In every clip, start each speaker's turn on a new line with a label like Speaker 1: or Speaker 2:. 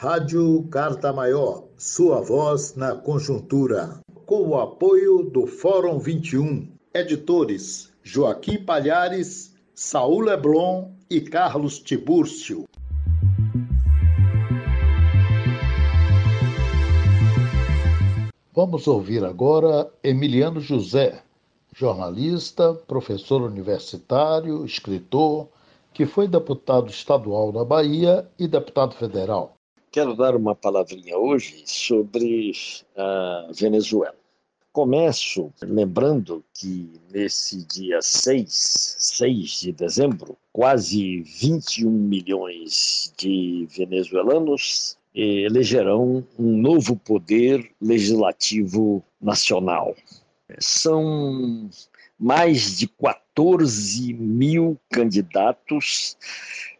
Speaker 1: Rádio Carta Maior, sua voz na conjuntura. Com o apoio do Fórum 21. Editores Joaquim Palhares, Saul Leblon e Carlos Tibúrcio. Vamos ouvir agora Emiliano José, jornalista, professor universitário, escritor, que foi deputado estadual na Bahia e deputado federal.
Speaker 2: Quero dar uma palavrinha hoje sobre a Venezuela. Começo lembrando que nesse dia 6, 6 de dezembro, quase 21 milhões de venezuelanos elegerão um novo poder legislativo nacional. São mais de 14 mil candidatos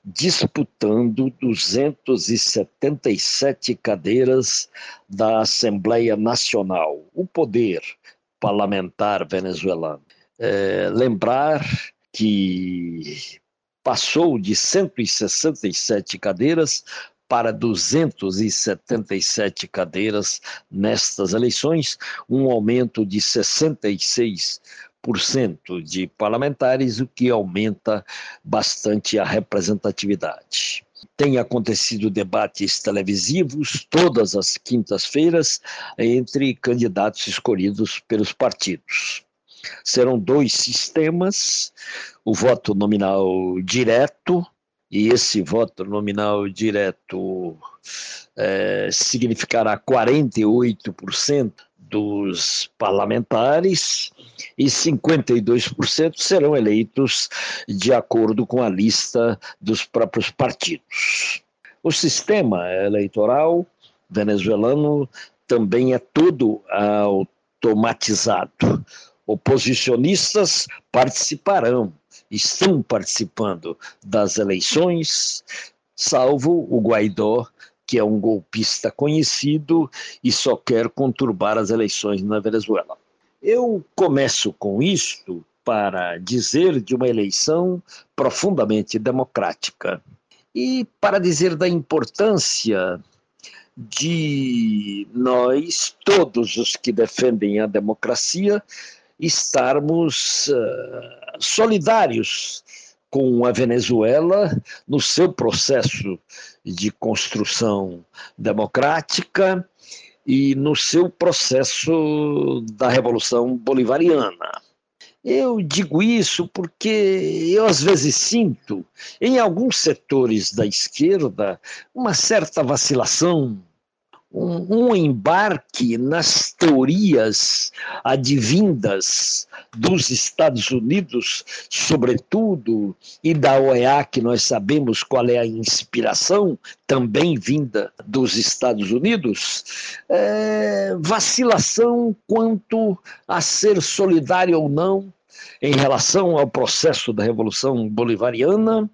Speaker 2: disputando 277 cadeiras da Assembleia Nacional, o poder parlamentar venezuelano. É, lembrar que passou de 167 cadeiras para 277 cadeiras nestas eleições, um aumento de 66 de parlamentares, o que aumenta bastante a representatividade. Tem acontecido debates televisivos todas as quintas-feiras entre candidatos escolhidos pelos partidos. Serão dois sistemas: o voto nominal direto, e esse voto nominal direto é, significará 48% dos parlamentares e 52% serão eleitos de acordo com a lista dos próprios partidos. O sistema eleitoral venezuelano também é todo automatizado. Oposicionistas participarão, estão participando das eleições, salvo o Guaidó, que é um golpista conhecido e só quer conturbar as eleições na Venezuela. Eu começo com isto para dizer de uma eleição profundamente democrática e para dizer da importância de nós, todos os que defendem a democracia, estarmos uh, solidários com a Venezuela no seu processo de construção democrática e no seu processo da Revolução Bolivariana. Eu digo isso porque eu às vezes sinto, em alguns setores da esquerda, uma certa vacilação um, um embarque nas teorias advindas dos Estados Unidos, sobretudo, e da OEA, que nós sabemos qual é a inspiração, também vinda dos Estados Unidos, é, vacilação quanto a ser solidário ou não em relação ao processo da Revolução Bolivariana,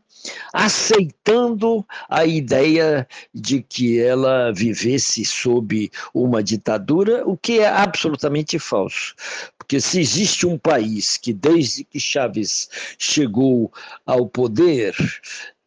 Speaker 2: aceitando a ideia de que ela vivesse sob uma ditadura, o que é absolutamente falso. Porque se existe um país que, desde que Chaves chegou ao poder,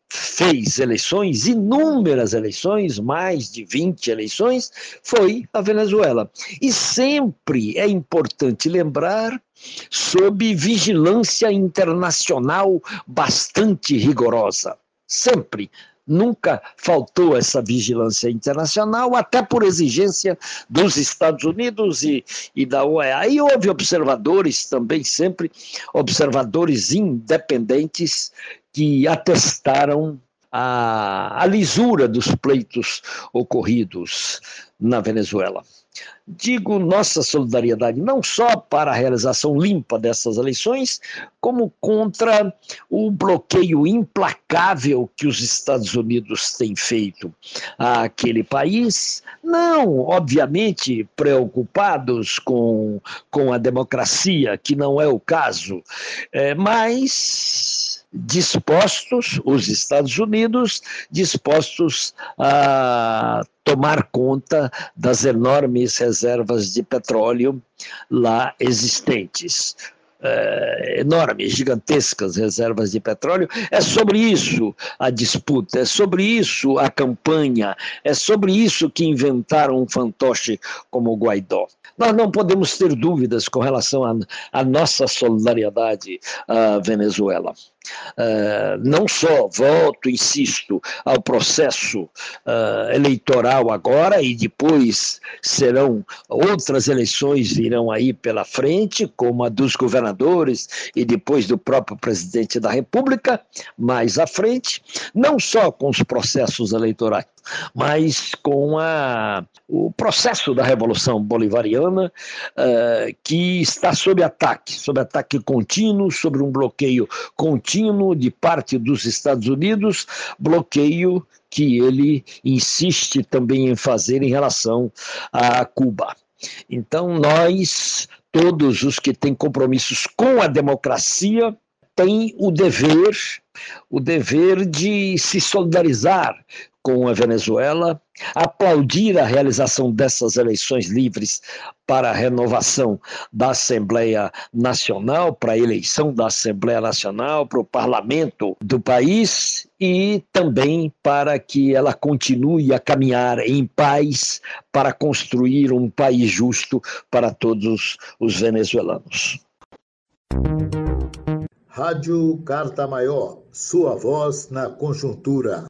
Speaker 2: fez eleições, inúmeras eleições, mais de 20 eleições, foi a Venezuela. E sempre é importante lembrar sob vigilância internacional bastante rigorosa. Sempre. Nunca faltou essa vigilância internacional, até por exigência dos Estados Unidos e, e da OEA. E houve observadores também, sempre observadores independentes, que atestaram a, a lisura dos pleitos ocorridos na Venezuela. Digo nossa solidariedade não só para a realização limpa dessas eleições, como contra o bloqueio implacável que os Estados Unidos têm feito àquele país, não, obviamente, preocupados com, com a democracia, que não é o caso, é, mas dispostos, os Estados Unidos, dispostos a tomar conta das enormes reservas de petróleo lá existentes. é, enormes, gigantescas reservas de petróleo. É sobre isso a disputa, é sobre isso a campanha, é sobre isso que inventaram um fantoche como o Guaidó. Nós não podemos ter dúvidas com relação à nossa solidariedade à Venezuela. Uh, não só volto, insisto, ao processo uh, eleitoral agora e depois serão outras eleições virão aí pela frente, como a dos governadores e depois do próprio presidente da República, mais à frente, não só com os processos eleitorais, mas com a, o processo da Revolução Bolivariana, uh, que está sob ataque, sob ataque contínuo, sobre um bloqueio contínuo de parte dos Estados Unidos, bloqueio que ele insiste também em fazer em relação a Cuba. Então, nós, todos os que têm compromissos com a democracia, têm o dever, o dever de se solidarizar com a Venezuela, aplaudir a realização dessas eleições livres para a renovação da Assembleia Nacional, para a eleição da Assembleia Nacional, para o parlamento do país e também para que ela continue a caminhar em paz para construir um país justo para todos os venezuelanos.
Speaker 1: Rádio Carta Maior, sua voz na conjuntura.